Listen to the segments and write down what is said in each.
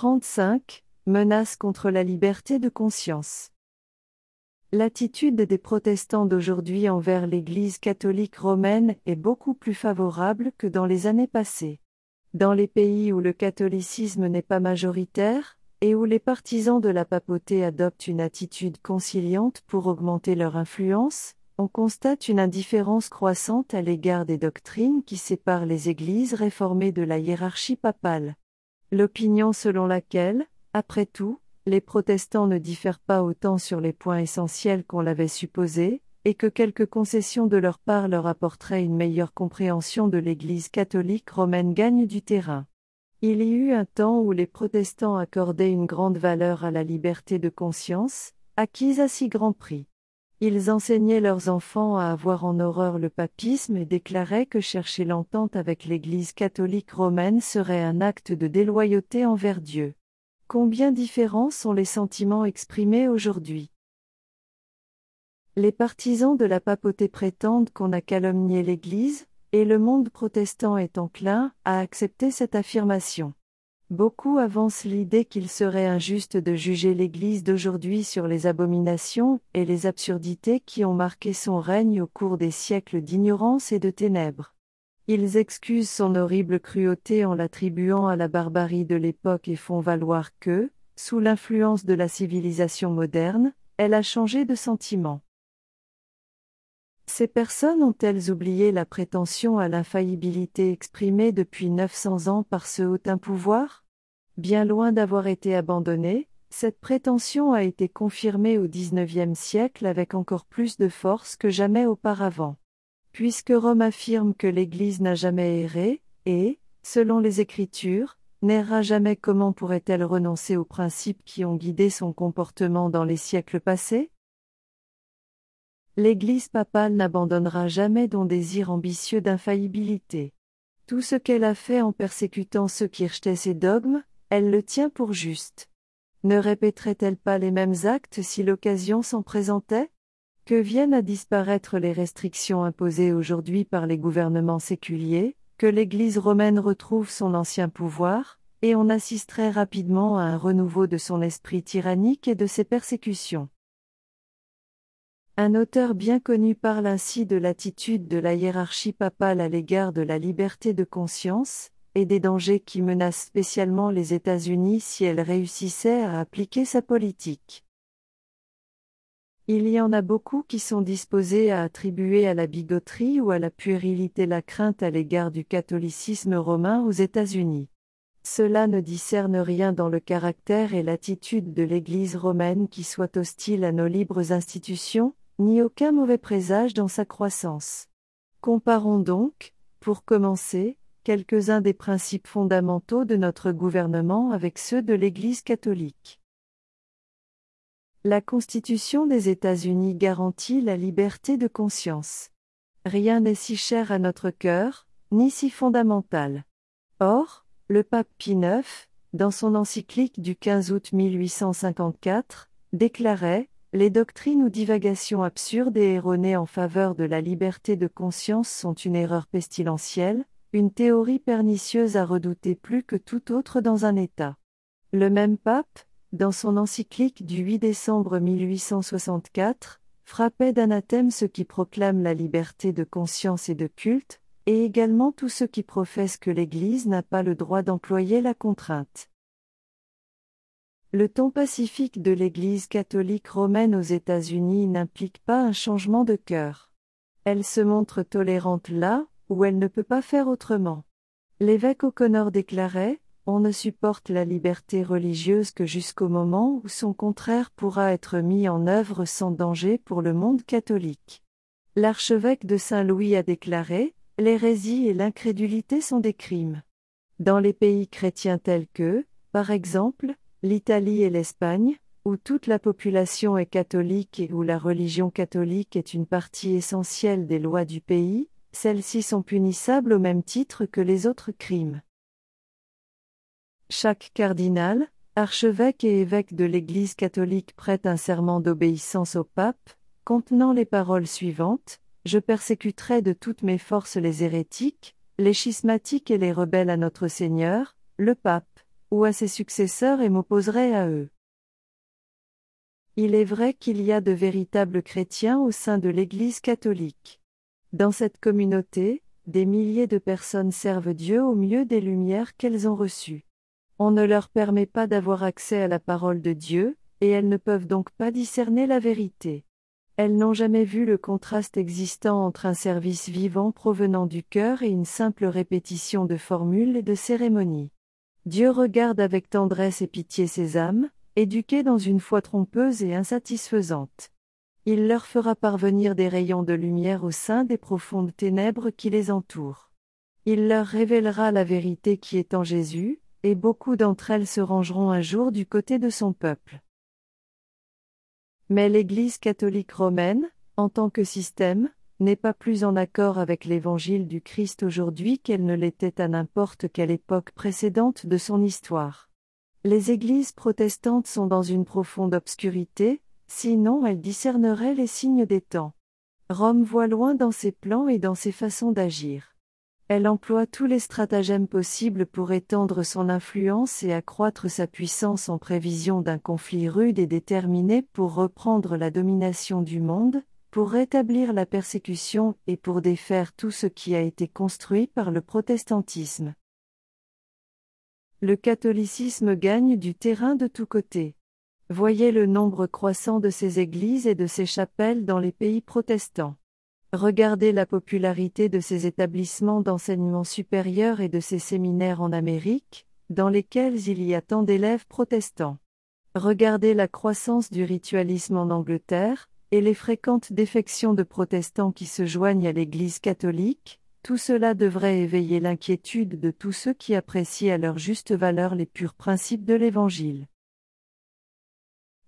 35. Menace contre la liberté de conscience. L'attitude des protestants d'aujourd'hui envers l'Église catholique romaine est beaucoup plus favorable que dans les années passées. Dans les pays où le catholicisme n'est pas majoritaire, et où les partisans de la papauté adoptent une attitude conciliante pour augmenter leur influence, on constate une indifférence croissante à l'égard des doctrines qui séparent les églises réformées de la hiérarchie papale. L'opinion selon laquelle, après tout, les protestants ne diffèrent pas autant sur les points essentiels qu'on l'avait supposé, et que quelques concessions de leur part leur apporteraient une meilleure compréhension de l'Église catholique romaine gagne du terrain. Il y eut un temps où les protestants accordaient une grande valeur à la liberté de conscience, acquise à si grand prix. Ils enseignaient leurs enfants à avoir en horreur le papisme et déclaraient que chercher l'entente avec l'Église catholique romaine serait un acte de déloyauté envers Dieu. Combien différents sont les sentiments exprimés aujourd'hui. Les partisans de la papauté prétendent qu'on a calomnié l'Église, et le monde protestant est enclin à accepter cette affirmation. Beaucoup avancent l'idée qu'il serait injuste de juger l'Église d'aujourd'hui sur les abominations et les absurdités qui ont marqué son règne au cours des siècles d'ignorance et de ténèbres. Ils excusent son horrible cruauté en l'attribuant à la barbarie de l'époque et font valoir que, sous l'influence de la civilisation moderne, elle a changé de sentiment. Ces personnes ont-elles oublié la prétention à l'infaillibilité exprimée depuis 900 ans par ce haut pouvoir? Bien loin d'avoir été abandonnée, cette prétention a été confirmée au XIXe siècle avec encore plus de force que jamais auparavant. Puisque Rome affirme que l'Église n'a jamais erré, et, selon les Écritures, n'erra jamais comment pourrait-elle renoncer aux principes qui ont guidé son comportement dans les siècles passés? L'Église papale n'abandonnera jamais ton désir ambitieux d'infaillibilité. Tout ce qu'elle a fait en persécutant ceux qui rejetaient ses dogmes, elle le tient pour juste. Ne répéterait-elle pas les mêmes actes si l'occasion s'en présentait? Que viennent à disparaître les restrictions imposées aujourd'hui par les gouvernements séculiers, que l'Église romaine retrouve son ancien pouvoir, et on assisterait rapidement à un renouveau de son esprit tyrannique et de ses persécutions? Un auteur bien connu parle ainsi de l'attitude de la hiérarchie papale à l'égard de la liberté de conscience, et des dangers qui menacent spécialement les États-Unis si elle réussissait à appliquer sa politique. Il y en a beaucoup qui sont disposés à attribuer à la bigoterie ou à la puérilité la crainte à l'égard du catholicisme romain aux États-Unis. Cela ne discerne rien dans le caractère et l'attitude de l'Église romaine qui soit hostile à nos libres institutions, ni aucun mauvais présage dans sa croissance. Comparons donc, pour commencer, quelques-uns des principes fondamentaux de notre gouvernement avec ceux de l'Église catholique. La Constitution des États-Unis garantit la liberté de conscience. Rien n'est si cher à notre cœur, ni si fondamental. Or, le pape Pie IX, dans son encyclique du 15 août 1854, déclarait les doctrines ou divagations absurdes et erronées en faveur de la liberté de conscience sont une erreur pestilentielle, une théorie pernicieuse à redouter plus que tout autre dans un État. Le même pape, dans son encyclique du 8 décembre 1864, frappait d'anathème ceux qui proclament la liberté de conscience et de culte, et également tous ceux qui professent que l'Église n'a pas le droit d'employer la contrainte. Le ton pacifique de l'Église catholique romaine aux États-Unis n'implique pas un changement de cœur. Elle se montre tolérante là où elle ne peut pas faire autrement. L'évêque O'Connor déclarait On ne supporte la liberté religieuse que jusqu'au moment où son contraire pourra être mis en œuvre sans danger pour le monde catholique. L'archevêque de Saint-Louis a déclaré L'hérésie et l'incrédulité sont des crimes. Dans les pays chrétiens tels que, par exemple, l'Italie et l'Espagne, où toute la population est catholique et où la religion catholique est une partie essentielle des lois du pays, celles-ci sont punissables au même titre que les autres crimes. Chaque cardinal, archevêque et évêque de l'Église catholique prête un serment d'obéissance au pape, contenant les paroles suivantes Je persécuterai de toutes mes forces les hérétiques, les schismatiques et les rebelles à notre Seigneur, le pape ou à ses successeurs et m'opposerai à eux. Il est vrai qu'il y a de véritables chrétiens au sein de l'Église catholique. Dans cette communauté, des milliers de personnes servent Dieu au mieux des lumières qu'elles ont reçues. On ne leur permet pas d'avoir accès à la parole de Dieu, et elles ne peuvent donc pas discerner la vérité. Elles n'ont jamais vu le contraste existant entre un service vivant provenant du cœur et une simple répétition de formules et de cérémonies. Dieu regarde avec tendresse et pitié ces âmes, éduquées dans une foi trompeuse et insatisfaisante. Il leur fera parvenir des rayons de lumière au sein des profondes ténèbres qui les entourent. Il leur révélera la vérité qui est en Jésus, et beaucoup d'entre elles se rangeront un jour du côté de son peuple. Mais l'Église catholique romaine, en tant que système, n'est pas plus en accord avec l'évangile du Christ aujourd'hui qu'elle ne l'était à n'importe quelle époque précédente de son histoire. Les églises protestantes sont dans une profonde obscurité, sinon elles discerneraient les signes des temps. Rome voit loin dans ses plans et dans ses façons d'agir. Elle emploie tous les stratagèmes possibles pour étendre son influence et accroître sa puissance en prévision d'un conflit rude et déterminé pour reprendre la domination du monde, pour rétablir la persécution et pour défaire tout ce qui a été construit par le protestantisme. Le catholicisme gagne du terrain de tous côtés. Voyez le nombre croissant de ses églises et de ses chapelles dans les pays protestants. Regardez la popularité de ces établissements d'enseignement supérieur et de ces séminaires en Amérique, dans lesquels il y a tant d'élèves protestants. Regardez la croissance du ritualisme en Angleterre, et les fréquentes défections de protestants qui se joignent à l'Église catholique, tout cela devrait éveiller l'inquiétude de tous ceux qui apprécient à leur juste valeur les purs principes de l'Évangile.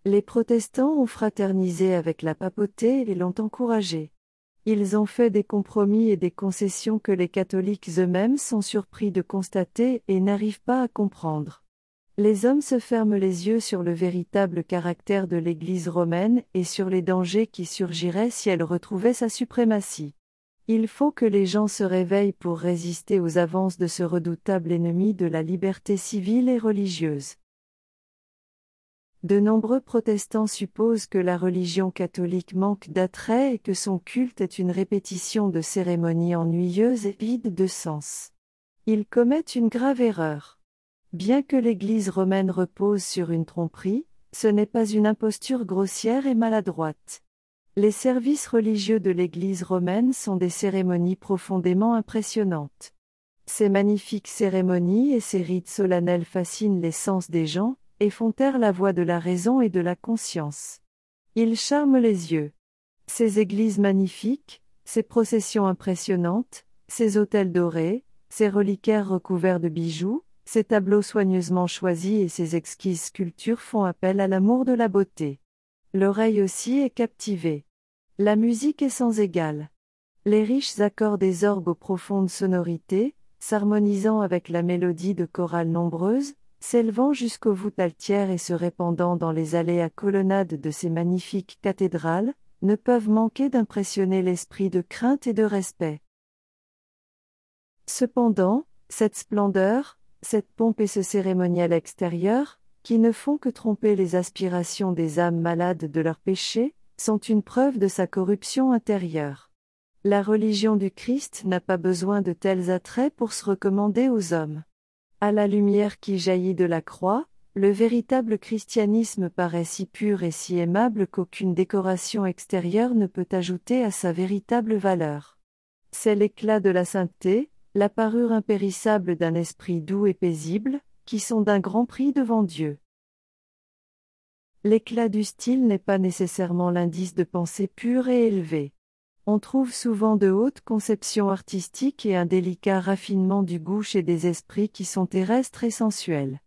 Les protestants ont fraternisé avec la papauté et l'ont encouragé. Ils ont fait des compromis et des concessions que les catholiques eux-mêmes sont surpris de constater et n'arrivent pas à comprendre. Les hommes se ferment les yeux sur le véritable caractère de l'Église romaine et sur les dangers qui surgiraient si elle retrouvait sa suprématie. Il faut que les gens se réveillent pour résister aux avances de ce redoutable ennemi de la liberté civile et religieuse. De nombreux protestants supposent que la religion catholique manque d'attrait et que son culte est une répétition de cérémonies ennuyeuses et vides de sens. Ils commettent une grave erreur. Bien que l'Église romaine repose sur une tromperie, ce n'est pas une imposture grossière et maladroite. Les services religieux de l'Église romaine sont des cérémonies profondément impressionnantes. Ces magnifiques cérémonies et ces rites solennels fascinent les sens des gens, et font taire la voix de la raison et de la conscience. Ils charment les yeux. Ces églises magnifiques, ces processions impressionnantes, ces autels dorés, ces reliquaires recouverts de bijoux, ces tableaux soigneusement choisis et ces exquises sculptures font appel à l'amour de la beauté. L'oreille aussi est captivée. La musique est sans égale. Les riches accords des orgues aux profondes sonorités, s'harmonisant avec la mélodie de chorales nombreuses, s'élevant jusqu'aux voûtes altières et se répandant dans les allées à colonnades de ces magnifiques cathédrales, ne peuvent manquer d'impressionner l'esprit de crainte et de respect. Cependant, cette splendeur, cette pompe et ce cérémonial extérieur, qui ne font que tromper les aspirations des âmes malades de leurs péchés, sont une preuve de sa corruption intérieure. La religion du Christ n'a pas besoin de tels attraits pour se recommander aux hommes. À la lumière qui jaillit de la croix, le véritable christianisme paraît si pur et si aimable qu'aucune décoration extérieure ne peut ajouter à sa véritable valeur. C'est l'éclat de la sainteté, la parure impérissable d'un esprit doux et paisible, qui sont d'un grand prix devant Dieu. L'éclat du style n'est pas nécessairement l'indice de pensée pure et élevée on trouve souvent de hautes conceptions artistiques et un délicat raffinement du goût chez des esprits qui sont terrestres et sensuels.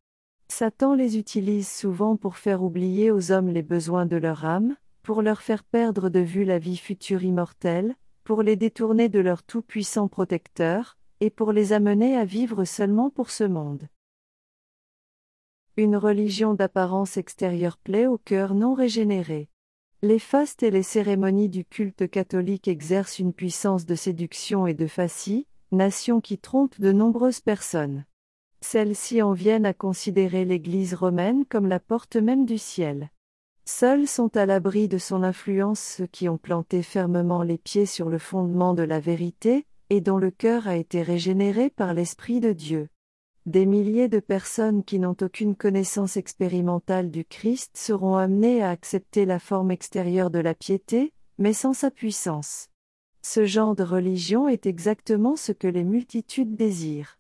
Satan les utilise souvent pour faire oublier aux hommes les besoins de leur âme, pour leur faire perdre de vue la vie future immortelle, pour les détourner de leur tout-puissant protecteur, et pour les amener à vivre seulement pour ce monde. Une religion d'apparence extérieure plaît au cœur non régénéré. Les fastes et les cérémonies du culte catholique exercent une puissance de séduction et de fascination qui trompe de nombreuses personnes. Celles-ci en viennent à considérer l'Église romaine comme la porte même du ciel. Seuls sont à l'abri de son influence ceux qui ont planté fermement les pieds sur le fondement de la vérité, et dont le cœur a été régénéré par l'Esprit de Dieu. Des milliers de personnes qui n'ont aucune connaissance expérimentale du Christ seront amenées à accepter la forme extérieure de la piété, mais sans sa puissance. Ce genre de religion est exactement ce que les multitudes désirent.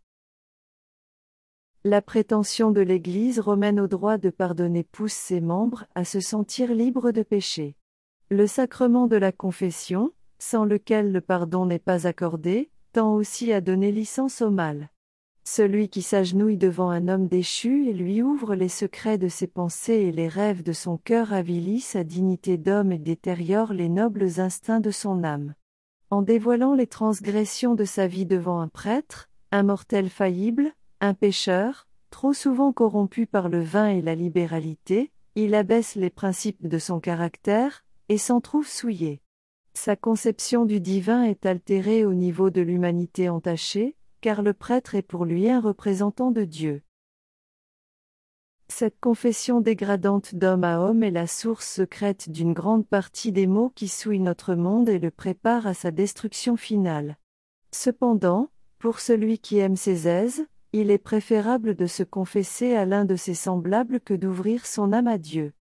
La prétention de l'Église romaine au droit de pardonner pousse ses membres à se sentir libres de péché. Le sacrement de la confession, sans lequel le pardon n'est pas accordé, tend aussi à donner licence au mal. Celui qui s'agenouille devant un homme déchu et lui ouvre les secrets de ses pensées et les rêves de son cœur avilit sa dignité d'homme et détériore les nobles instincts de son âme. En dévoilant les transgressions de sa vie devant un prêtre, un mortel faillible, un pécheur, trop souvent corrompu par le vin et la libéralité, il abaisse les principes de son caractère, et s'en trouve souillé. Sa conception du divin est altérée au niveau de l'humanité entachée, car le prêtre est pour lui un représentant de Dieu. Cette confession dégradante d'homme à homme est la source secrète d'une grande partie des maux qui souillent notre monde et le préparent à sa destruction finale. Cependant, pour celui qui aime ses aises, il est préférable de se confesser à l'un de ses semblables que d'ouvrir son âme à Dieu.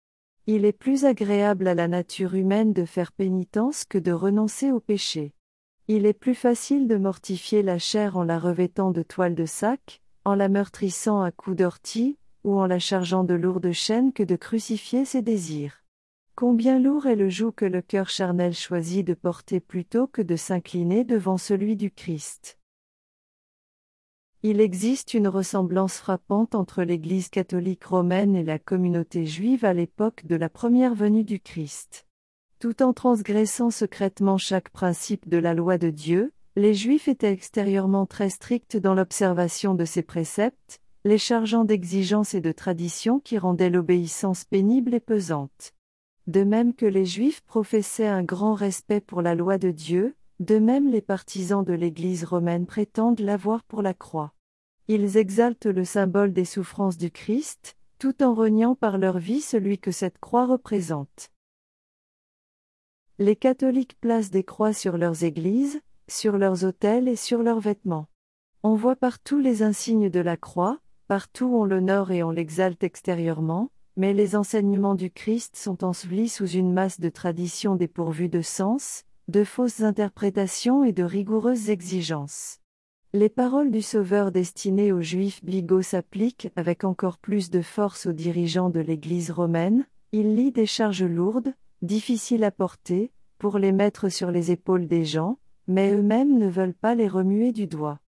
Il est plus agréable à la nature humaine de faire pénitence que de renoncer au péché. Il est plus facile de mortifier la chair en la revêtant de toile de sac, en la meurtrissant à coups d'ortie, ou en la chargeant de lourdes chaînes que de crucifier ses désirs. Combien lourd est le joug que le cœur charnel choisit de porter plutôt que de s'incliner devant celui du Christ. Il existe une ressemblance frappante entre l'Église catholique romaine et la communauté juive à l'époque de la première venue du Christ. Tout en transgressant secrètement chaque principe de la loi de Dieu, les Juifs étaient extérieurement très stricts dans l'observation de ces préceptes, les chargeant d'exigences et de traditions qui rendaient l'obéissance pénible et pesante. De même que les Juifs professaient un grand respect pour la loi de Dieu, de même les partisans de l'Église romaine prétendent l'avoir pour la croix. Ils exaltent le symbole des souffrances du Christ, tout en reniant par leur vie celui que cette croix représente. Les catholiques placent des croix sur leurs églises, sur leurs autels et sur leurs vêtements. On voit partout les insignes de la croix, partout on l'honore et on l'exalte extérieurement, mais les enseignements du Christ sont ensevelis sous une masse de traditions dépourvues de sens, de fausses interprétations et de rigoureuses exigences. Les paroles du Sauveur destinées aux Juifs bigots s'appliquent avec encore plus de force aux dirigeants de l'Église romaine, il lit des charges lourdes, difficiles à porter, pour les mettre sur les épaules des gens, mais eux-mêmes ne veulent pas les remuer du doigt.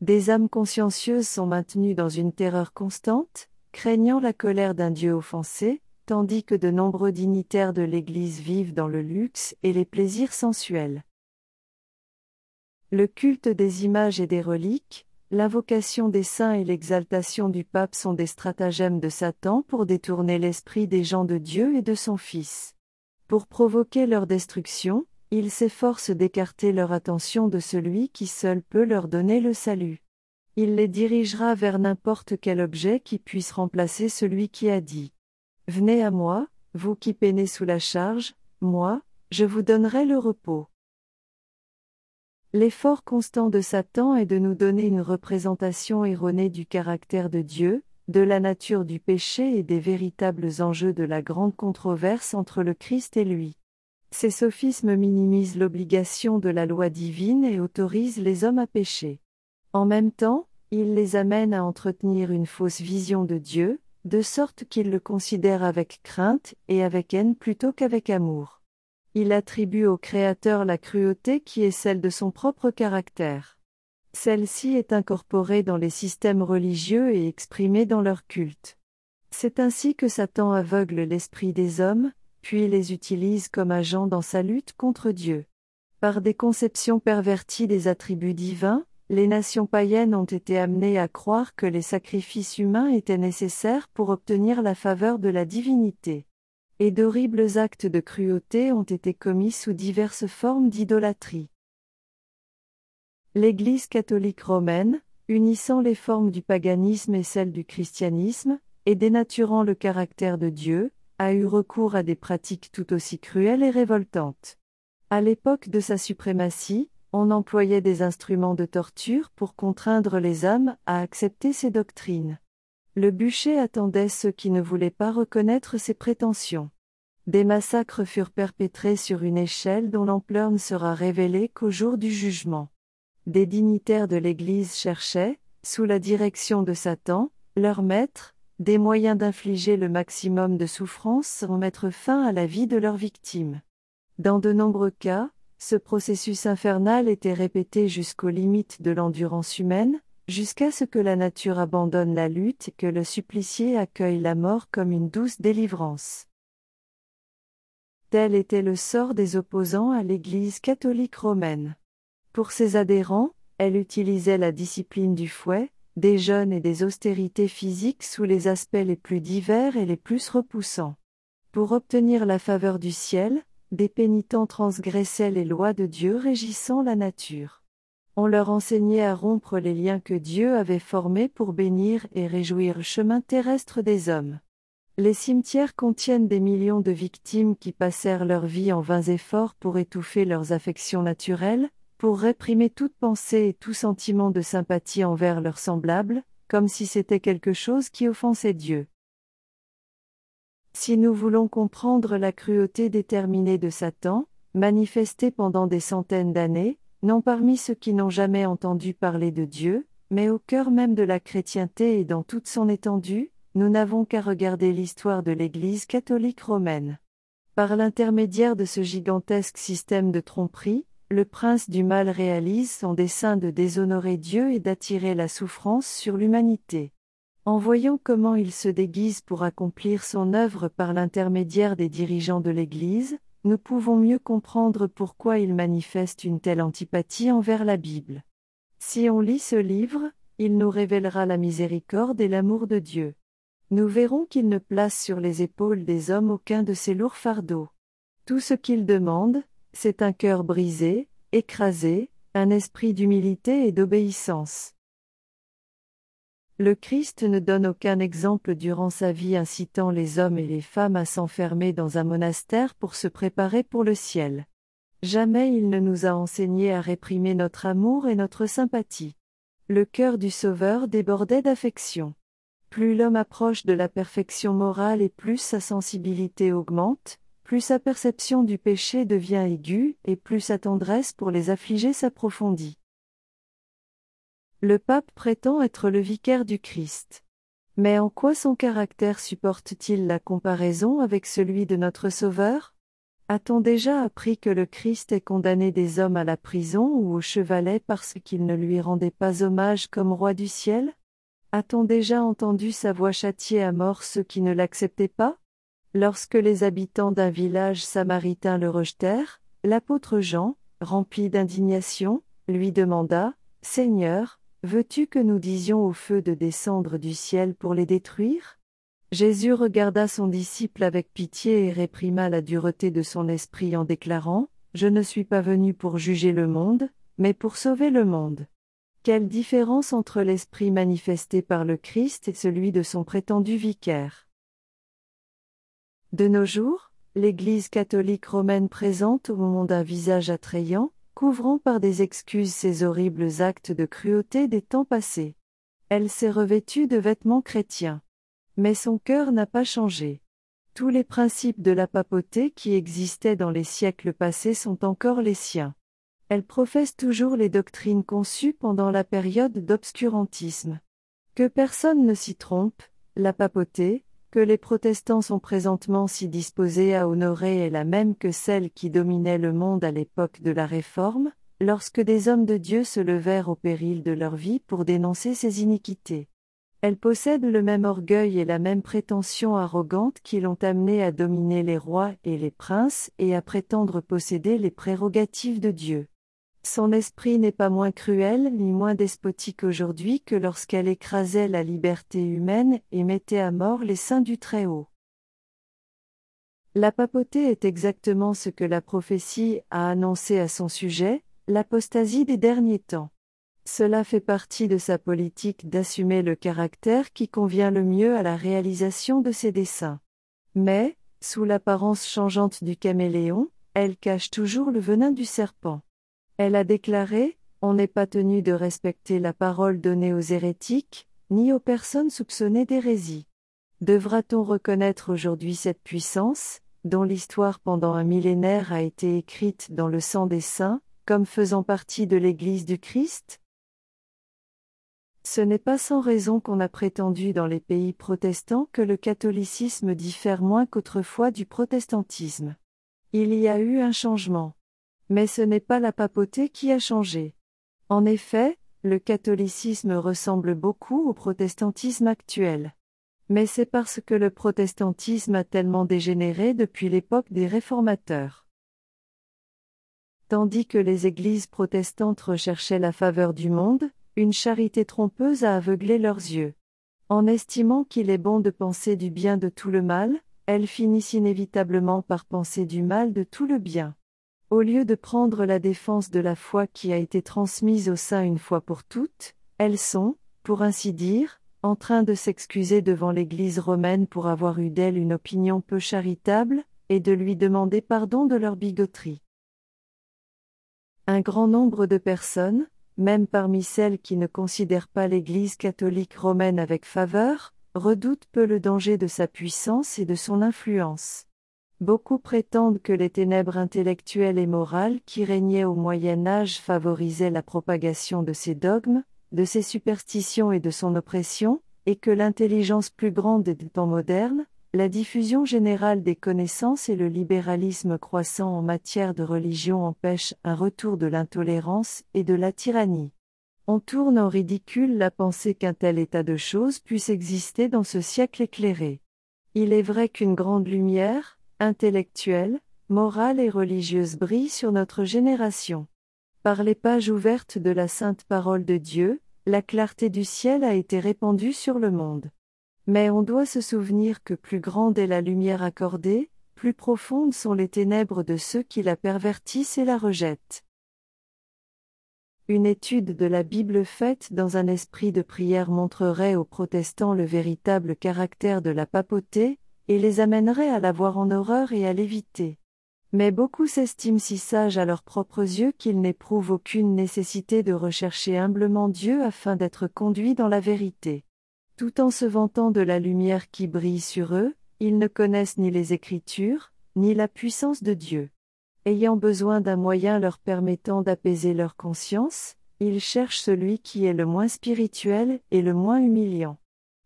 Des âmes consciencieuses sont maintenues dans une terreur constante, craignant la colère d'un Dieu offensé, tandis que de nombreux dignitaires de l'Église vivent dans le luxe et les plaisirs sensuels. Le culte des images et des reliques, l'invocation des saints et l'exaltation du pape sont des stratagèmes de Satan pour détourner l'esprit des gens de Dieu et de son Fils. Pour provoquer leur destruction, il s'efforce d'écarter leur attention de celui qui seul peut leur donner le salut. Il les dirigera vers n'importe quel objet qui puisse remplacer celui qui a dit. Venez à moi, vous qui peinez sous la charge, moi, je vous donnerai le repos. L'effort constant de Satan est de nous donner une représentation erronée du caractère de Dieu, de la nature du péché et des véritables enjeux de la grande controverse entre le Christ et lui. Ces sophismes minimisent l'obligation de la loi divine et autorisent les hommes à pécher. En même temps, ils les amènent à entretenir une fausse vision de Dieu, de sorte qu'ils le considèrent avec crainte et avec haine plutôt qu'avec amour. Il attribue au Créateur la cruauté qui est celle de son propre caractère. Celle-ci est incorporée dans les systèmes religieux et exprimée dans leur culte. C'est ainsi que Satan aveugle l'esprit des hommes, puis les utilise comme agents dans sa lutte contre Dieu. Par des conceptions perverties des attributs divins, les nations païennes ont été amenées à croire que les sacrifices humains étaient nécessaires pour obtenir la faveur de la divinité. Et d'horribles actes de cruauté ont été commis sous diverses formes d'idolâtrie. L'Église catholique romaine, unissant les formes du paganisme et celles du christianisme, et dénaturant le caractère de Dieu, a eu recours à des pratiques tout aussi cruelles et révoltantes. À l'époque de sa suprématie, on employait des instruments de torture pour contraindre les âmes à accepter ses doctrines. Le bûcher attendait ceux qui ne voulaient pas reconnaître ses prétentions. Des massacres furent perpétrés sur une échelle dont l'ampleur ne sera révélée qu'au jour du jugement. Des dignitaires de l'Église cherchaient, sous la direction de Satan, leur maître, des moyens d'infliger le maximum de souffrance sans mettre fin à la vie de leurs victimes. Dans de nombreux cas, ce processus infernal était répété jusqu'aux limites de l'endurance humaine, jusqu'à ce que la nature abandonne la lutte et que le supplicié accueille la mort comme une douce délivrance. Tel était le sort des opposants à l'Église catholique romaine. Pour ses adhérents, elle utilisait la discipline du fouet, des jeûnes et des austérités physiques sous les aspects les plus divers et les plus repoussants. Pour obtenir la faveur du ciel, des pénitents transgressaient les lois de Dieu régissant la nature. On leur enseignait à rompre les liens que Dieu avait formés pour bénir et réjouir le chemin terrestre des hommes. Les cimetières contiennent des millions de victimes qui passèrent leur vie en vains efforts pour étouffer leurs affections naturelles, pour réprimer toute pensée et tout sentiment de sympathie envers leurs semblables, comme si c'était quelque chose qui offensait Dieu. Si nous voulons comprendre la cruauté déterminée de Satan, manifestée pendant des centaines d'années, non parmi ceux qui n'ont jamais entendu parler de Dieu, mais au cœur même de la chrétienté et dans toute son étendue, nous n'avons qu'à regarder l'histoire de l'Église catholique romaine. Par l'intermédiaire de ce gigantesque système de tromperie, le prince du mal réalise son dessein de déshonorer Dieu et d'attirer la souffrance sur l'humanité. En voyant comment il se déguise pour accomplir son œuvre par l'intermédiaire des dirigeants de l'Église, nous pouvons mieux comprendre pourquoi il manifeste une telle antipathie envers la Bible. Si on lit ce livre, il nous révélera la miséricorde et l'amour de Dieu. Nous verrons qu'il ne place sur les épaules des hommes aucun de ces lourds fardeaux. Tout ce qu'il demande, c'est un cœur brisé, écrasé, un esprit d'humilité et d'obéissance. Le Christ ne donne aucun exemple durant sa vie incitant les hommes et les femmes à s'enfermer dans un monastère pour se préparer pour le ciel. Jamais il ne nous a enseigné à réprimer notre amour et notre sympathie. Le cœur du Sauveur débordait d'affection. Plus l'homme approche de la perfection morale et plus sa sensibilité augmente, plus sa perception du péché devient aiguë et plus sa tendresse pour les affligés s'approfondit. Le pape prétend être le vicaire du Christ. Mais en quoi son caractère supporte-t-il la comparaison avec celui de notre Sauveur? A-t-on déjà appris que le Christ est condamné des hommes à la prison ou au chevalet parce qu'ils ne lui rendaient pas hommage comme roi du ciel? A-t-on déjà entendu sa voix châtier à mort ceux qui ne l'acceptaient pas? Lorsque les habitants d'un village samaritain le rejetèrent, l'apôtre Jean, rempli d'indignation, lui demanda, Seigneur, Veux-tu que nous disions au feu de descendre du ciel pour les détruire? Jésus regarda son disciple avec pitié et réprima la dureté de son esprit en déclarant, Je ne suis pas venu pour juger le monde, mais pour sauver le monde. Quelle différence entre l'esprit manifesté par le Christ et celui de son prétendu vicaire. De nos jours, l'Église catholique romaine présente au monde un visage attrayant, couvrant par des excuses ces horribles actes de cruauté des temps passés. Elle s'est revêtue de vêtements chrétiens. Mais son cœur n'a pas changé. Tous les principes de la papauté qui existaient dans les siècles passés sont encore les siens. Elle professe toujours les doctrines conçues pendant la période d'obscurantisme. Que personne ne s'y trompe, la papauté, que les protestants sont présentement si disposés à honorer est la même que celle qui dominait le monde à l'époque de la Réforme, lorsque des hommes de Dieu se levèrent au péril de leur vie pour dénoncer ces iniquités. Elle possède le même orgueil et la même prétention arrogante qui l'ont amené à dominer les rois et les princes et à prétendre posséder les prérogatives de Dieu. Son esprit n'est pas moins cruel ni moins despotique aujourd'hui que lorsqu'elle écrasait la liberté humaine et mettait à mort les saints du Très-Haut. La papauté est exactement ce que la prophétie a annoncé à son sujet, l'apostasie des derniers temps. Cela fait partie de sa politique d'assumer le caractère qui convient le mieux à la réalisation de ses desseins. Mais, sous l'apparence changeante du caméléon, elle cache toujours le venin du serpent. Elle a déclaré, On n'est pas tenu de respecter la parole donnée aux hérétiques, ni aux personnes soupçonnées d'hérésie. Devra-t-on reconnaître aujourd'hui cette puissance, dont l'histoire pendant un millénaire a été écrite dans le sang des saints, comme faisant partie de l'Église du Christ? Ce n'est pas sans raison qu'on a prétendu dans les pays protestants que le catholicisme diffère moins qu'autrefois du protestantisme. Il y a eu un changement. Mais ce n'est pas la papauté qui a changé. En effet, le catholicisme ressemble beaucoup au protestantisme actuel. Mais c'est parce que le protestantisme a tellement dégénéré depuis l'époque des réformateurs. Tandis que les églises protestantes recherchaient la faveur du monde, une charité trompeuse a aveuglé leurs yeux. En estimant qu'il est bon de penser du bien de tout le mal, elles finissent inévitablement par penser du mal de tout le bien. Au lieu de prendre la défense de la foi qui a été transmise au sein une fois pour toutes, elles sont, pour ainsi dire, en train de s'excuser devant l'Église romaine pour avoir eu d'elle une opinion peu charitable, et de lui demander pardon de leur bigoterie. Un grand nombre de personnes, même parmi celles qui ne considèrent pas l'Église catholique romaine avec faveur, redoutent peu le danger de sa puissance et de son influence. Beaucoup prétendent que les ténèbres intellectuelles et morales qui régnaient au Moyen Âge favorisaient la propagation de ses dogmes, de ses superstitions et de son oppression, et que l'intelligence plus grande des temps modernes, la diffusion générale des connaissances et le libéralisme croissant en matière de religion empêchent un retour de l'intolérance et de la tyrannie. On tourne en ridicule la pensée qu'un tel état de choses puisse exister dans ce siècle éclairé. Il est vrai qu'une grande lumière, intellectuelle, morale et religieuse brille sur notre génération. Par les pages ouvertes de la sainte parole de Dieu, la clarté du ciel a été répandue sur le monde. Mais on doit se souvenir que plus grande est la lumière accordée, plus profondes sont les ténèbres de ceux qui la pervertissent et la rejettent. Une étude de la Bible faite dans un esprit de prière montrerait aux protestants le véritable caractère de la papauté, et les amènerait à la voir en horreur et à l'éviter. Mais beaucoup s'estiment si sages à leurs propres yeux qu'ils n'éprouvent aucune nécessité de rechercher humblement Dieu afin d'être conduits dans la vérité. Tout en se vantant de la lumière qui brille sur eux, ils ne connaissent ni les Écritures, ni la puissance de Dieu. Ayant besoin d'un moyen leur permettant d'apaiser leur conscience, ils cherchent celui qui est le moins spirituel et le moins humiliant.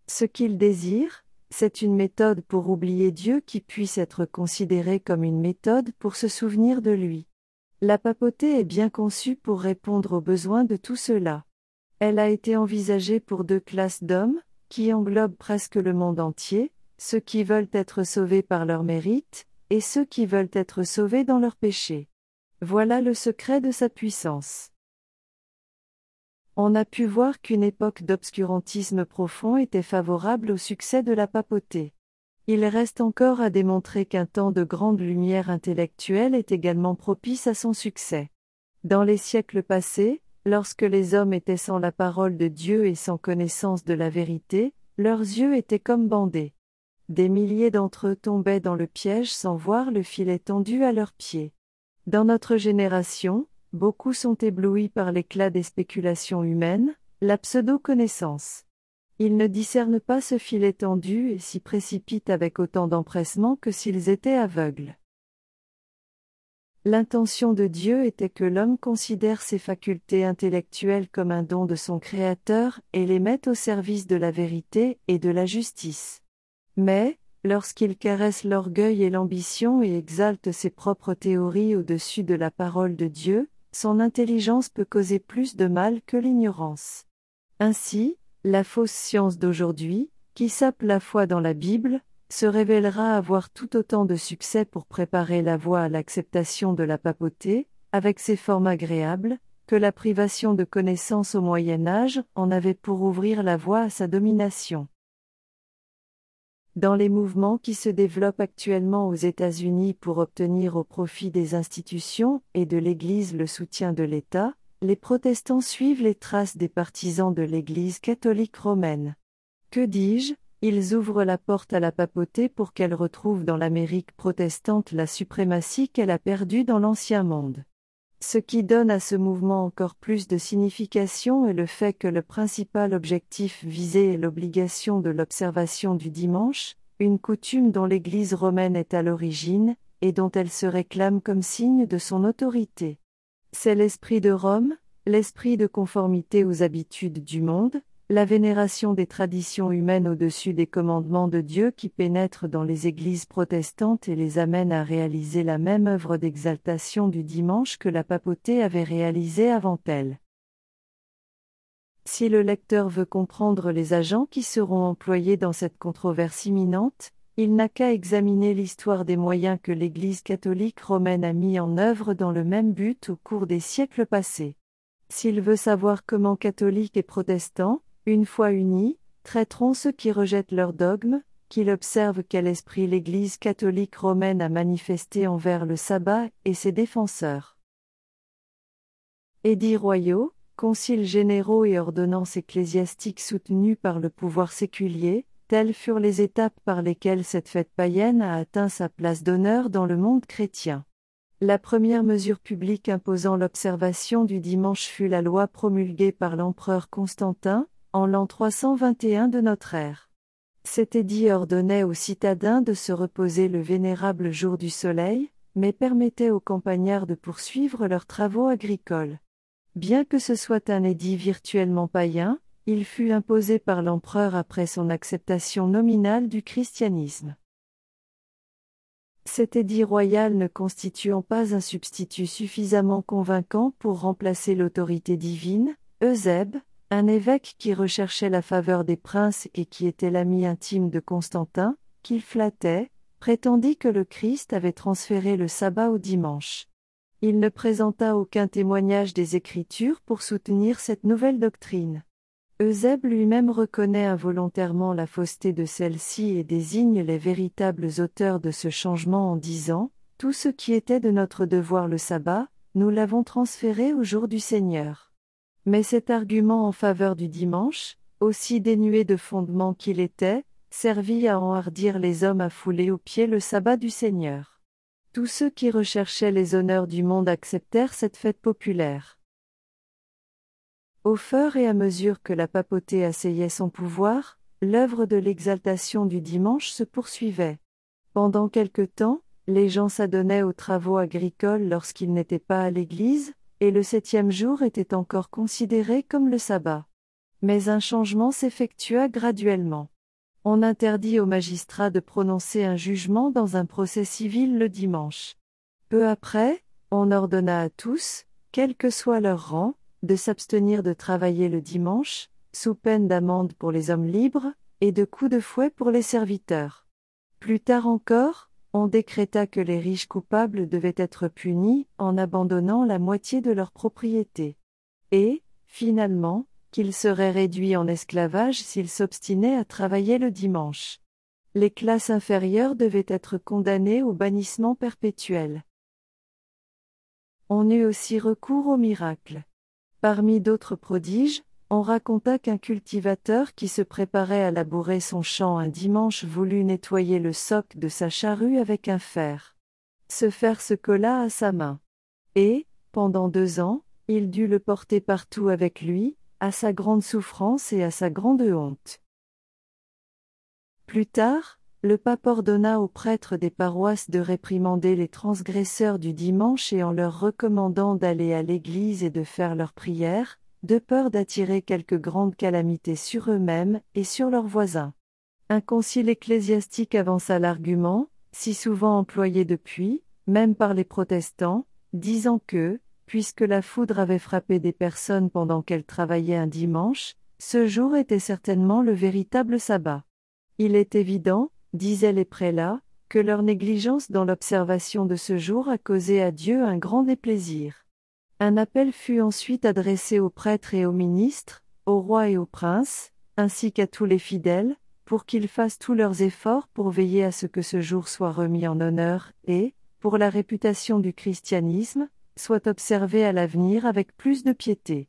Ce qu'ils désirent, c'est une méthode pour oublier Dieu qui puisse être considérée comme une méthode pour se souvenir de lui. La papauté est bien conçue pour répondre aux besoins de tout cela. Elle a été envisagée pour deux classes d'hommes, qui englobent presque le monde entier, ceux qui veulent être sauvés par leur mérite, et ceux qui veulent être sauvés dans leur péché. Voilà le secret de sa puissance. On a pu voir qu'une époque d'obscurantisme profond était favorable au succès de la papauté. Il reste encore à démontrer qu'un temps de grande lumière intellectuelle est également propice à son succès. Dans les siècles passés, lorsque les hommes étaient sans la parole de Dieu et sans connaissance de la vérité, leurs yeux étaient comme bandés. Des milliers d'entre eux tombaient dans le piège sans voir le filet tendu à leurs pieds. Dans notre génération, beaucoup sont éblouis par l'éclat des spéculations humaines, la pseudo-connaissance. Ils ne discernent pas ce fil étendu et s'y précipitent avec autant d'empressement que s'ils étaient aveugles. L'intention de Dieu était que l'homme considère ses facultés intellectuelles comme un don de son Créateur et les mette au service de la vérité et de la justice. Mais, lorsqu'il caresse l'orgueil et l'ambition et exalte ses propres théories au-dessus de la parole de Dieu, son intelligence peut causer plus de mal que l'ignorance. Ainsi, la fausse science d'aujourd'hui, qui sape la foi dans la Bible, se révélera avoir tout autant de succès pour préparer la voie à l'acceptation de la papauté, avec ses formes agréables, que la privation de connaissances au Moyen Âge en avait pour ouvrir la voie à sa domination. Dans les mouvements qui se développent actuellement aux États-Unis pour obtenir au profit des institutions et de l'Église le soutien de l'État, les protestants suivent les traces des partisans de l'Église catholique romaine. Que dis-je, ils ouvrent la porte à la papauté pour qu'elle retrouve dans l'Amérique protestante la suprématie qu'elle a perdue dans l'Ancien Monde. Ce qui donne à ce mouvement encore plus de signification est le fait que le principal objectif visé est l'obligation de l'observation du dimanche, une coutume dont l'Église romaine est à l'origine, et dont elle se réclame comme signe de son autorité. C'est l'esprit de Rome, l'esprit de conformité aux habitudes du monde, la vénération des traditions humaines au-dessus des commandements de Dieu qui pénètrent dans les églises protestantes et les amène à réaliser la même œuvre d'exaltation du dimanche que la papauté avait réalisée avant elle. Si le lecteur veut comprendre les agents qui seront employés dans cette controverse imminente, il n'a qu'à examiner l'histoire des moyens que l'Église catholique romaine a mis en œuvre dans le même but au cours des siècles passés. S'il veut savoir comment catholiques et protestants, une fois unis, traiteront ceux qui rejettent leur dogme, qu'il observe quel esprit l'Église catholique romaine a manifesté envers le sabbat et ses défenseurs. Édits royaux, conciles généraux et ordonnances ecclésiastiques soutenus par le pouvoir séculier, telles furent les étapes par lesquelles cette fête païenne a atteint sa place d'honneur dans le monde chrétien. La première mesure publique imposant l'observation du dimanche fut la loi promulguée par l'empereur Constantin, en l'an 321 de notre ère. Cet édit ordonnait aux citadins de se reposer le vénérable jour du soleil, mais permettait aux campagnards de poursuivre leurs travaux agricoles. Bien que ce soit un édit virtuellement païen, il fut imposé par l'empereur après son acceptation nominale du christianisme. Cet édit royal ne constituant pas un substitut suffisamment convaincant pour remplacer l'autorité divine, Eusèbe, un évêque qui recherchait la faveur des princes et qui était l'ami intime de Constantin, qu'il flattait, prétendit que le Christ avait transféré le sabbat au dimanche. Il ne présenta aucun témoignage des Écritures pour soutenir cette nouvelle doctrine. Eusèbe lui-même reconnaît involontairement la fausseté de celle-ci et désigne les véritables auteurs de ce changement en disant Tout ce qui était de notre devoir le sabbat, nous l'avons transféré au jour du Seigneur. Mais cet argument en faveur du dimanche, aussi dénué de fondement qu'il était, servit à enhardir les hommes à fouler aux pieds le sabbat du Seigneur. Tous ceux qui recherchaient les honneurs du monde acceptèrent cette fête populaire. Au fur et à mesure que la papauté asseyait son pouvoir, l'œuvre de l'exaltation du dimanche se poursuivait. Pendant quelque temps, les gens s'adonnaient aux travaux agricoles lorsqu'ils n'étaient pas à l'église, et le septième jour était encore considéré comme le sabbat. Mais un changement s'effectua graduellement. On interdit aux magistrats de prononcer un jugement dans un procès civil le dimanche. Peu après, on ordonna à tous, quel que soit leur rang, de s'abstenir de travailler le dimanche, sous peine d'amende pour les hommes libres, et de coups de fouet pour les serviteurs. Plus tard encore, on décréta que les riches coupables devaient être punis en abandonnant la moitié de leurs propriétés. Et, finalement, qu'ils seraient réduits en esclavage s'ils s'obstinaient à travailler le dimanche. Les classes inférieures devaient être condamnées au bannissement perpétuel. On eut aussi recours au miracle. Parmi d'autres prodiges, on raconta qu'un cultivateur qui se préparait à labourer son champ un dimanche voulut nettoyer le soc de sa charrue avec un fer. Ce fer se colla à sa main. Et, pendant deux ans, il dut le porter partout avec lui, à sa grande souffrance et à sa grande honte. Plus tard, le pape ordonna aux prêtres des paroisses de réprimander les transgresseurs du dimanche et en leur recommandant d'aller à l'église et de faire leurs prières, de peur d'attirer quelque grande calamité sur eux-mêmes et sur leurs voisins. Un concile ecclésiastique avança l'argument, si souvent employé depuis, même par les protestants, disant que, puisque la foudre avait frappé des personnes pendant qu'elles travaillaient un dimanche, ce jour était certainement le véritable sabbat. Il est évident, disaient les prélats, que leur négligence dans l'observation de ce jour a causé à Dieu un grand déplaisir. Un appel fut ensuite adressé aux prêtres et aux ministres, aux rois et aux princes, ainsi qu'à tous les fidèles, pour qu'ils fassent tous leurs efforts pour veiller à ce que ce jour soit remis en honneur, et, pour la réputation du christianisme, soit observé à l'avenir avec plus de piété.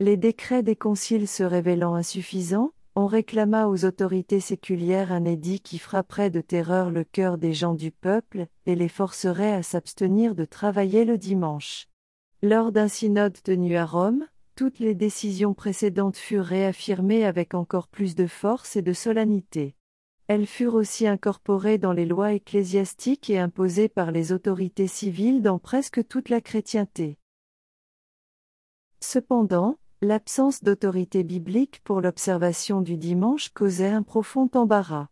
Les décrets des conciles se révélant insuffisants, on réclama aux autorités séculières un édit qui frapperait de terreur le cœur des gens du peuple, et les forcerait à s'abstenir de travailler le dimanche. Lors d'un synode tenu à Rome, toutes les décisions précédentes furent réaffirmées avec encore plus de force et de solennité. Elles furent aussi incorporées dans les lois ecclésiastiques et imposées par les autorités civiles dans presque toute la chrétienté. Cependant, L'absence d'autorité biblique pour l'observation du dimanche causait un profond embarras.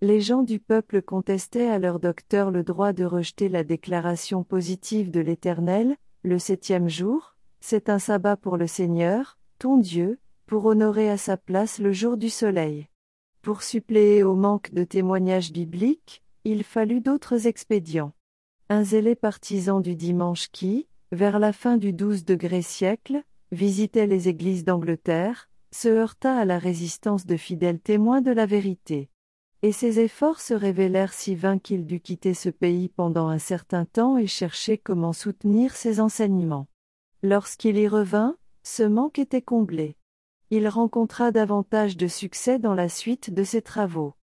Les gens du peuple contestaient à leur docteur le droit de rejeter la déclaration positive de l'Éternel, le septième jour, c'est un sabbat pour le Seigneur, ton Dieu, pour honorer à sa place le jour du soleil. Pour suppléer au manque de témoignages bibliques, il fallut d'autres expédients. Un zélé partisan du dimanche qui, vers la fin du XII degré siècle, visitait les églises d'Angleterre, se heurta à la résistance de fidèles témoins de la vérité. Et ses efforts se révélèrent si vains qu'il dut quitter ce pays pendant un certain temps et chercher comment soutenir ses enseignements. Lorsqu'il y revint, ce manque était comblé. Il rencontra davantage de succès dans la suite de ses travaux.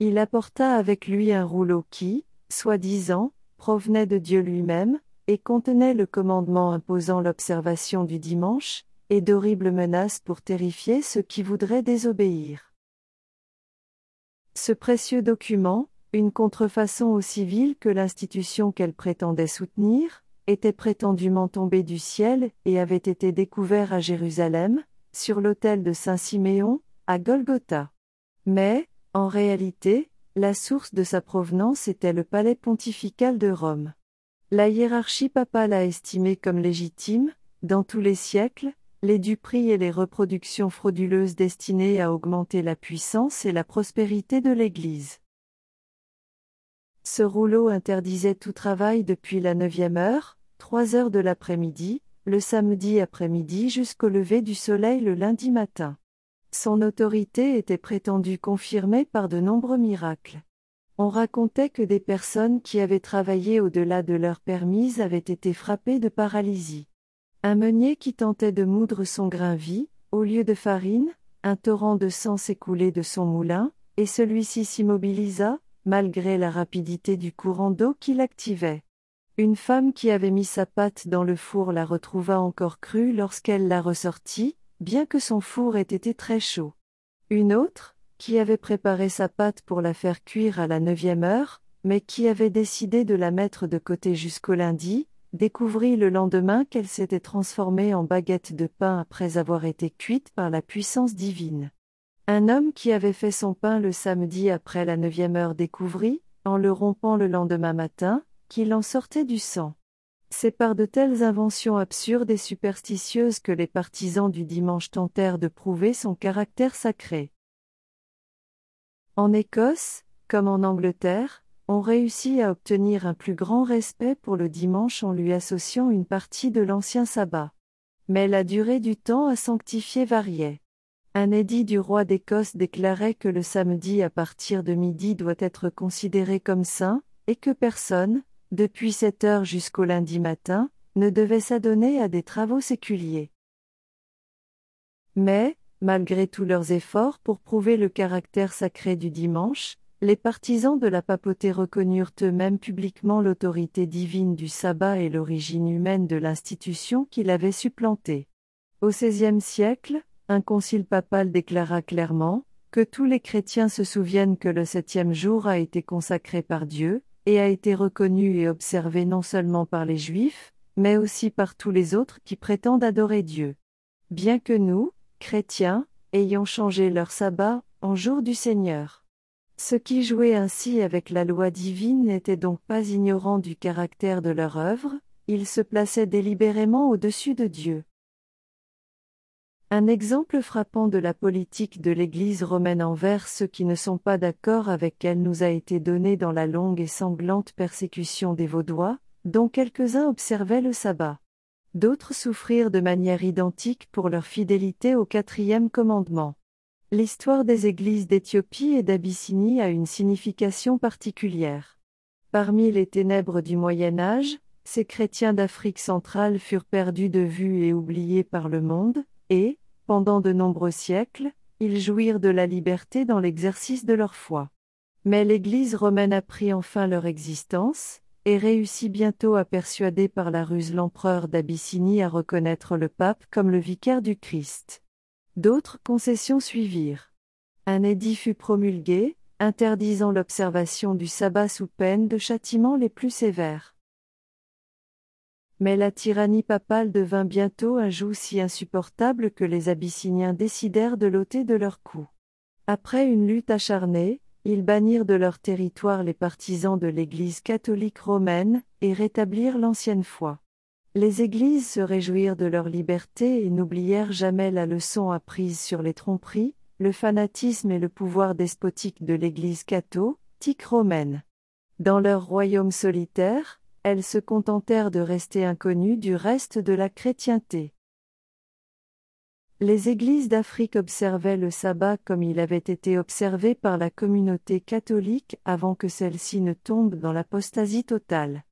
Il apporta avec lui un rouleau qui, soi-disant, provenait de Dieu lui-même, et contenait le commandement imposant l'observation du dimanche, et d'horribles menaces pour terrifier ceux qui voudraient désobéir. Ce précieux document, une contrefaçon aussi vile que l'institution qu'elle prétendait soutenir, était prétendument tombé du ciel et avait été découvert à Jérusalem, sur l'autel de Saint Siméon, à Golgotha. Mais, en réalité, la source de sa provenance était le palais pontifical de Rome. La hiérarchie papale a estimé comme légitime, dans tous les siècles, les duperies et les reproductions frauduleuses destinées à augmenter la puissance et la prospérité de l'Église. Ce rouleau interdisait tout travail depuis la neuvième heure, trois heures de l'après-midi, le samedi après-midi jusqu'au lever du soleil le lundi matin. Son autorité était prétendue confirmée par de nombreux miracles. On racontait que des personnes qui avaient travaillé au-delà de leur permise avaient été frappées de paralysie. Un meunier qui tentait de moudre son grain vit, au lieu de farine, un torrent de sang s'écoulait de son moulin, et celui-ci s'immobilisa, malgré la rapidité du courant d'eau qui l'activait. Une femme qui avait mis sa pâte dans le four la retrouva encore crue lorsqu'elle la ressortit, bien que son four ait été très chaud. Une autre, qui avait préparé sa pâte pour la faire cuire à la neuvième heure, mais qui avait décidé de la mettre de côté jusqu'au lundi, découvrit le lendemain qu'elle s'était transformée en baguette de pain après avoir été cuite par la puissance divine. Un homme qui avait fait son pain le samedi après la neuvième heure découvrit, en le rompant le lendemain matin, qu'il en sortait du sang. C'est par de telles inventions absurdes et superstitieuses que les partisans du dimanche tentèrent de prouver son caractère sacré. En Écosse, comme en Angleterre, on réussit à obtenir un plus grand respect pour le dimanche en lui associant une partie de l'ancien sabbat. Mais la durée du temps à sanctifier variait. Un édit du roi d'Écosse déclarait que le samedi à partir de midi doit être considéré comme saint, et que personne, depuis cette heure jusqu'au lundi matin, ne devait s'adonner à des travaux séculiers. Mais, Malgré tous leurs efforts pour prouver le caractère sacré du dimanche, les partisans de la papauté reconnurent eux-mêmes publiquement l'autorité divine du sabbat et l'origine humaine de l'institution qui l'avait supplanté. Au XVIe siècle, un concile papal déclara clairement que tous les chrétiens se souviennent que le septième jour a été consacré par Dieu, et a été reconnu et observé non seulement par les Juifs, mais aussi par tous les autres qui prétendent adorer Dieu. Bien que nous, chrétiens, ayant changé leur sabbat, en jour du Seigneur. Ceux qui jouaient ainsi avec la loi divine n'étaient donc pas ignorants du caractère de leur œuvre, ils se plaçaient délibérément au-dessus de Dieu. Un exemple frappant de la politique de l'Église romaine envers ceux qui ne sont pas d'accord avec elle nous a été donné dans la longue et sanglante persécution des Vaudois, dont quelques-uns observaient le sabbat. D'autres souffrirent de manière identique pour leur fidélité au quatrième commandement. L'histoire des églises d'Éthiopie et d'Abyssinie a une signification particulière. Parmi les ténèbres du Moyen Âge, ces chrétiens d'Afrique centrale furent perdus de vue et oubliés par le monde, et, pendant de nombreux siècles, ils jouirent de la liberté dans l'exercice de leur foi. Mais l'Église romaine apprit enfin leur existence, et réussit bientôt à persuader par la ruse l'empereur d'Abyssinie à reconnaître le pape comme le vicaire du Christ. D'autres concessions suivirent. Un édit fut promulgué, interdisant l'observation du sabbat sous peine de châtiments les plus sévères. Mais la tyrannie papale devint bientôt un joug si insupportable que les Abyssiniens décidèrent de l'ôter de leur cou. Après une lutte acharnée, ils bannirent de leur territoire les partisans de l'Église catholique romaine, et rétablirent l'ancienne foi. Les églises se réjouirent de leur liberté et n'oublièrent jamais la leçon apprise sur les tromperies, le fanatisme et le pouvoir despotique de l'Église catholique romaine. Dans leur royaume solitaire, elles se contentèrent de rester inconnues du reste de la chrétienté. Les églises d'Afrique observaient le sabbat comme il avait été observé par la communauté catholique avant que celle-ci ne tombe dans l'apostasie totale.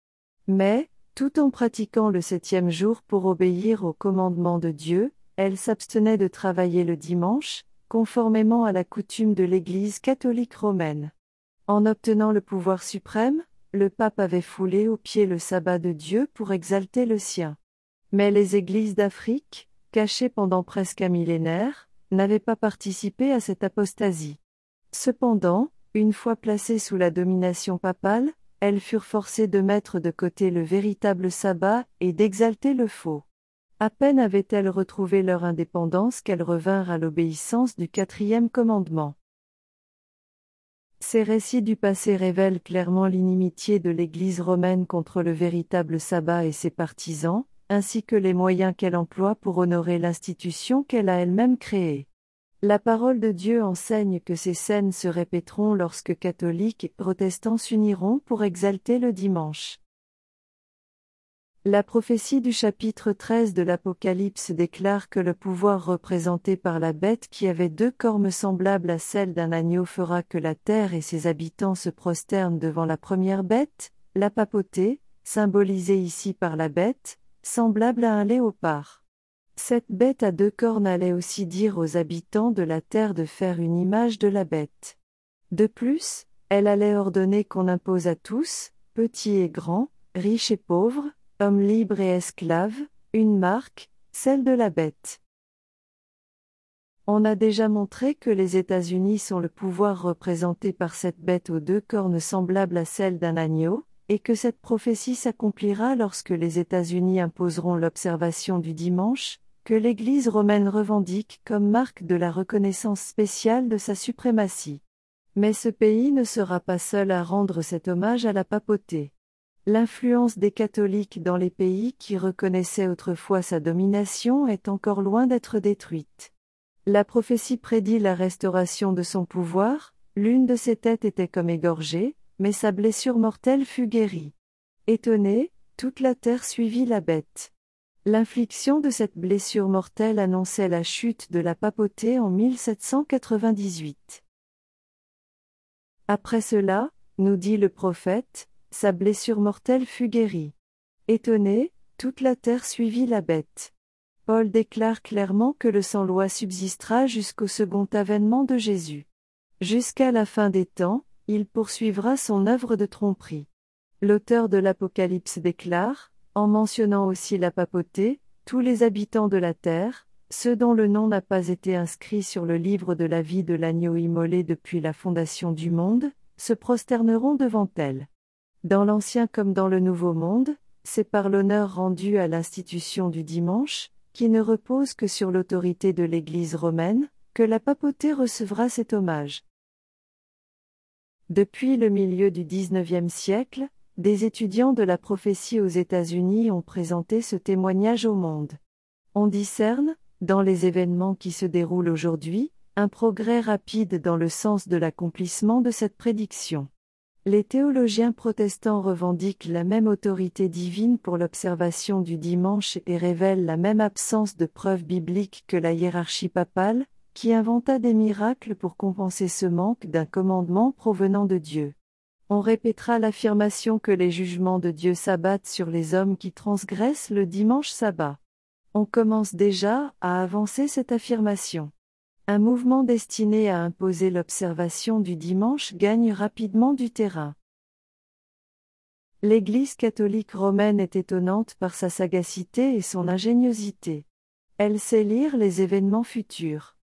Mais, tout en pratiquant le septième jour pour obéir au commandement de Dieu, elles s'abstenaient de travailler le dimanche, conformément à la coutume de l'Église catholique romaine. En obtenant le pouvoir suprême, le pape avait foulé aux pieds le sabbat de Dieu pour exalter le sien. Mais les églises d'Afrique, cachées pendant presque un millénaire, n'avaient pas participé à cette apostasie. Cependant, une fois placées sous la domination papale, elles furent forcées de mettre de côté le véritable sabbat et d'exalter le faux. À peine avaient-elles retrouvé leur indépendance qu'elles revinrent à l'obéissance du quatrième commandement. Ces récits du passé révèlent clairement l'inimitié de l'Église romaine contre le véritable sabbat et ses partisans, ainsi que les moyens qu'elle emploie pour honorer l'institution qu'elle a elle-même créée. La parole de Dieu enseigne que ces scènes se répéteront lorsque catholiques et protestants s'uniront pour exalter le dimanche. La prophétie du chapitre 13 de l'Apocalypse déclare que le pouvoir représenté par la bête qui avait deux cornes semblables à celles d'un agneau fera que la terre et ses habitants se prosternent devant la première bête, la papauté, symbolisée ici par la bête, semblable à un léopard. Cette bête à deux cornes allait aussi dire aux habitants de la terre de faire une image de la bête. De plus, elle allait ordonner qu'on impose à tous, petits et grands, riches et pauvres, hommes libres et esclaves, une marque, celle de la bête. On a déjà montré que les États-Unis sont le pouvoir représenté par cette bête aux deux cornes semblables à celle d'un agneau, et que cette prophétie s'accomplira lorsque les États-Unis imposeront l'observation du dimanche, que l'Église romaine revendique comme marque de la reconnaissance spéciale de sa suprématie. Mais ce pays ne sera pas seul à rendre cet hommage à la papauté. L'influence des catholiques dans les pays qui reconnaissaient autrefois sa domination est encore loin d'être détruite. La prophétie prédit la restauration de son pouvoir, l'une de ses têtes était comme égorgée, mais sa blessure mortelle fut guérie. Étonnée, toute la terre suivit la bête. L'infliction de cette blessure mortelle annonçait la chute de la papauté en 1798. Après cela, nous dit le prophète, sa blessure mortelle fut guérie. Étonné, toute la terre suivit la bête. Paul déclare clairement que le sang-loi subsistera jusqu'au second avènement de Jésus. Jusqu'à la fin des temps, il poursuivra son œuvre de tromperie. L'auteur de l'Apocalypse déclare, en mentionnant aussi la papauté, tous les habitants de la terre, ceux dont le nom n'a pas été inscrit sur le livre de la vie de l'agneau immolé depuis la fondation du monde, se prosterneront devant elle. Dans l'Ancien comme dans le Nouveau Monde, c'est par l'honneur rendu à l'institution du dimanche, qui ne repose que sur l'autorité de l'Église romaine, que la papauté recevra cet hommage. Depuis le milieu du XIXe siècle, des étudiants de la prophétie aux États-Unis ont présenté ce témoignage au monde. On discerne, dans les événements qui se déroulent aujourd'hui, un progrès rapide dans le sens de l'accomplissement de cette prédiction. Les théologiens protestants revendiquent la même autorité divine pour l'observation du dimanche et révèlent la même absence de preuves bibliques que la hiérarchie papale, qui inventa des miracles pour compenser ce manque d'un commandement provenant de Dieu. On répétera l'affirmation que les jugements de Dieu s'abattent sur les hommes qui transgressent le dimanche sabbat. On commence déjà à avancer cette affirmation. Un mouvement destiné à imposer l'observation du dimanche gagne rapidement du terrain. L'Église catholique romaine est étonnante par sa sagacité et son ingéniosité. Elle sait lire les événements futurs.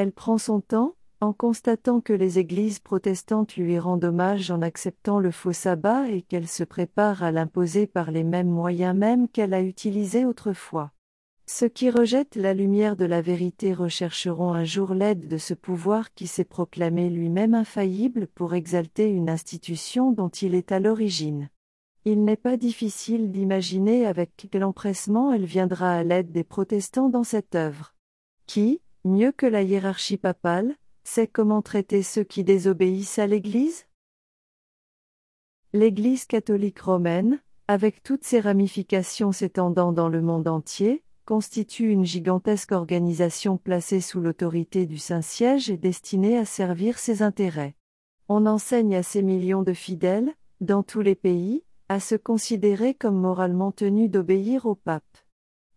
Elle prend son temps, en constatant que les églises protestantes lui rendent hommage en acceptant le faux sabbat et qu'elle se prépare à l'imposer par les mêmes moyens mêmes qu'elle a utilisés autrefois. Ceux qui rejettent la lumière de la vérité rechercheront un jour l'aide de ce pouvoir qui s'est proclamé lui-même infaillible pour exalter une institution dont il est à l'origine. Il n'est pas difficile d'imaginer avec quel empressement elle viendra à l'aide des protestants dans cette œuvre. Qui, mieux que la hiérarchie papale, sait comment traiter ceux qui désobéissent à l'Église? L'Église catholique romaine, avec toutes ses ramifications s'étendant dans le monde entier, constitue une gigantesque organisation placée sous l'autorité du Saint-Siège et destinée à servir ses intérêts. On enseigne à ces millions de fidèles, dans tous les pays, à se considérer comme moralement tenus d'obéir au pape.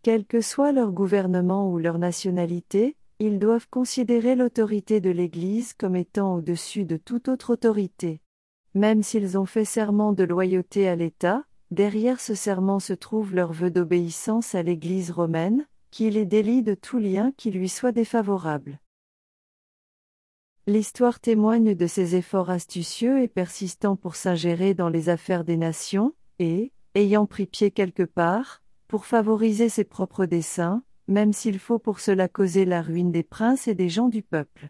Quel que soit leur gouvernement ou leur nationalité, ils doivent considérer l'autorité de l'Église comme étant au-dessus de toute autre autorité. Même s'ils ont fait serment de loyauté à l'État, Derrière ce serment se trouve leur vœu d'obéissance à l'Église romaine, qui les délie de tout lien qui lui soit défavorable. L'histoire témoigne de ses efforts astucieux et persistants pour s'ingérer dans les affaires des nations, et, ayant pris pied quelque part, pour favoriser ses propres desseins, même s'il faut pour cela causer la ruine des princes et des gens du peuple.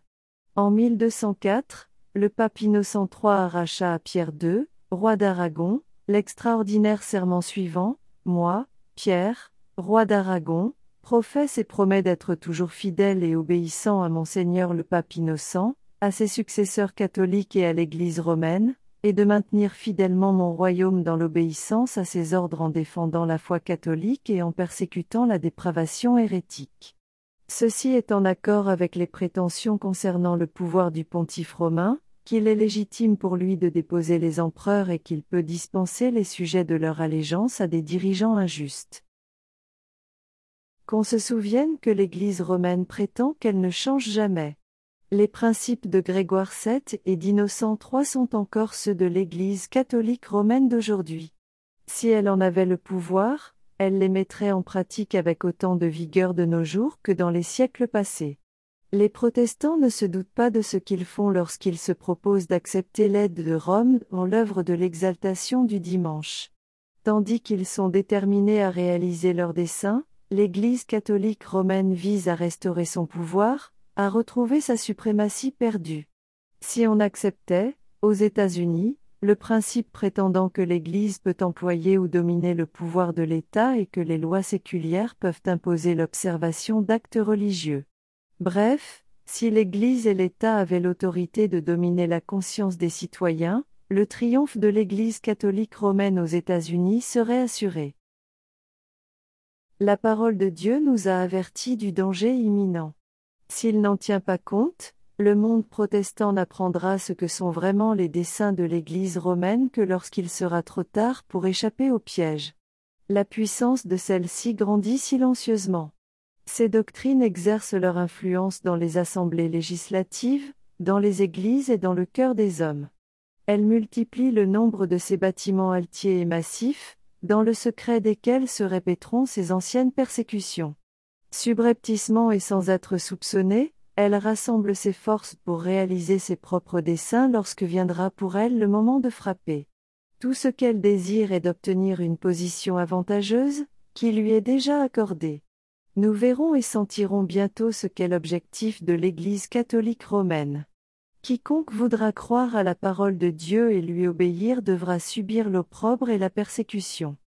En 1204, le pape Innocent III arracha à Pierre II, roi d'Aragon, L'extraordinaire serment suivant, moi, Pierre, roi d'Aragon, professe et promet d'être toujours fidèle et obéissant à Monseigneur le Pape Innocent, à ses successeurs catholiques et à l'Église romaine, et de maintenir fidèlement mon royaume dans l'obéissance à ses ordres en défendant la foi catholique et en persécutant la dépravation hérétique. Ceci est en accord avec les prétentions concernant le pouvoir du pontife romain, qu'il est légitime pour lui de déposer les empereurs et qu'il peut dispenser les sujets de leur allégeance à des dirigeants injustes. Qu'on se souvienne que l'Église romaine prétend qu'elle ne change jamais. Les principes de Grégoire VII et d'Innocent III sont encore ceux de l'Église catholique romaine d'aujourd'hui. Si elle en avait le pouvoir, elle les mettrait en pratique avec autant de vigueur de nos jours que dans les siècles passés. Les protestants ne se doutent pas de ce qu'ils font lorsqu'ils se proposent d'accepter l'aide de Rome en l'œuvre de l'exaltation du dimanche. Tandis qu'ils sont déterminés à réaliser leur dessein, l'Église catholique romaine vise à restaurer son pouvoir, à retrouver sa suprématie perdue. Si on acceptait, aux États-Unis, le principe prétendant que l'Église peut employer ou dominer le pouvoir de l'État et que les lois séculières peuvent imposer l'observation d'actes religieux. Bref, si l'Église et l'État avaient l'autorité de dominer la conscience des citoyens, le triomphe de l'Église catholique romaine aux États-Unis serait assuré. La parole de Dieu nous a avertis du danger imminent. S'il n'en tient pas compte, le monde protestant n'apprendra ce que sont vraiment les desseins de l'Église romaine que lorsqu'il sera trop tard pour échapper au piège. La puissance de celle-ci grandit silencieusement. Ces doctrines exercent leur influence dans les assemblées législatives, dans les églises et dans le cœur des hommes. Elles multiplient le nombre de ces bâtiments altiers et massifs, dans le secret desquels se répéteront ces anciennes persécutions. Subrepticement et sans être soupçonnées, elle rassemble ses forces pour réaliser ses propres desseins lorsque viendra pour elle le moment de frapper. Tout ce qu'elle désire est d'obtenir une position avantageuse, qui lui est déjà accordée. Nous verrons et sentirons bientôt ce qu'est l'objectif de l'Église catholique romaine. Quiconque voudra croire à la parole de Dieu et lui obéir devra subir l'opprobre et la persécution.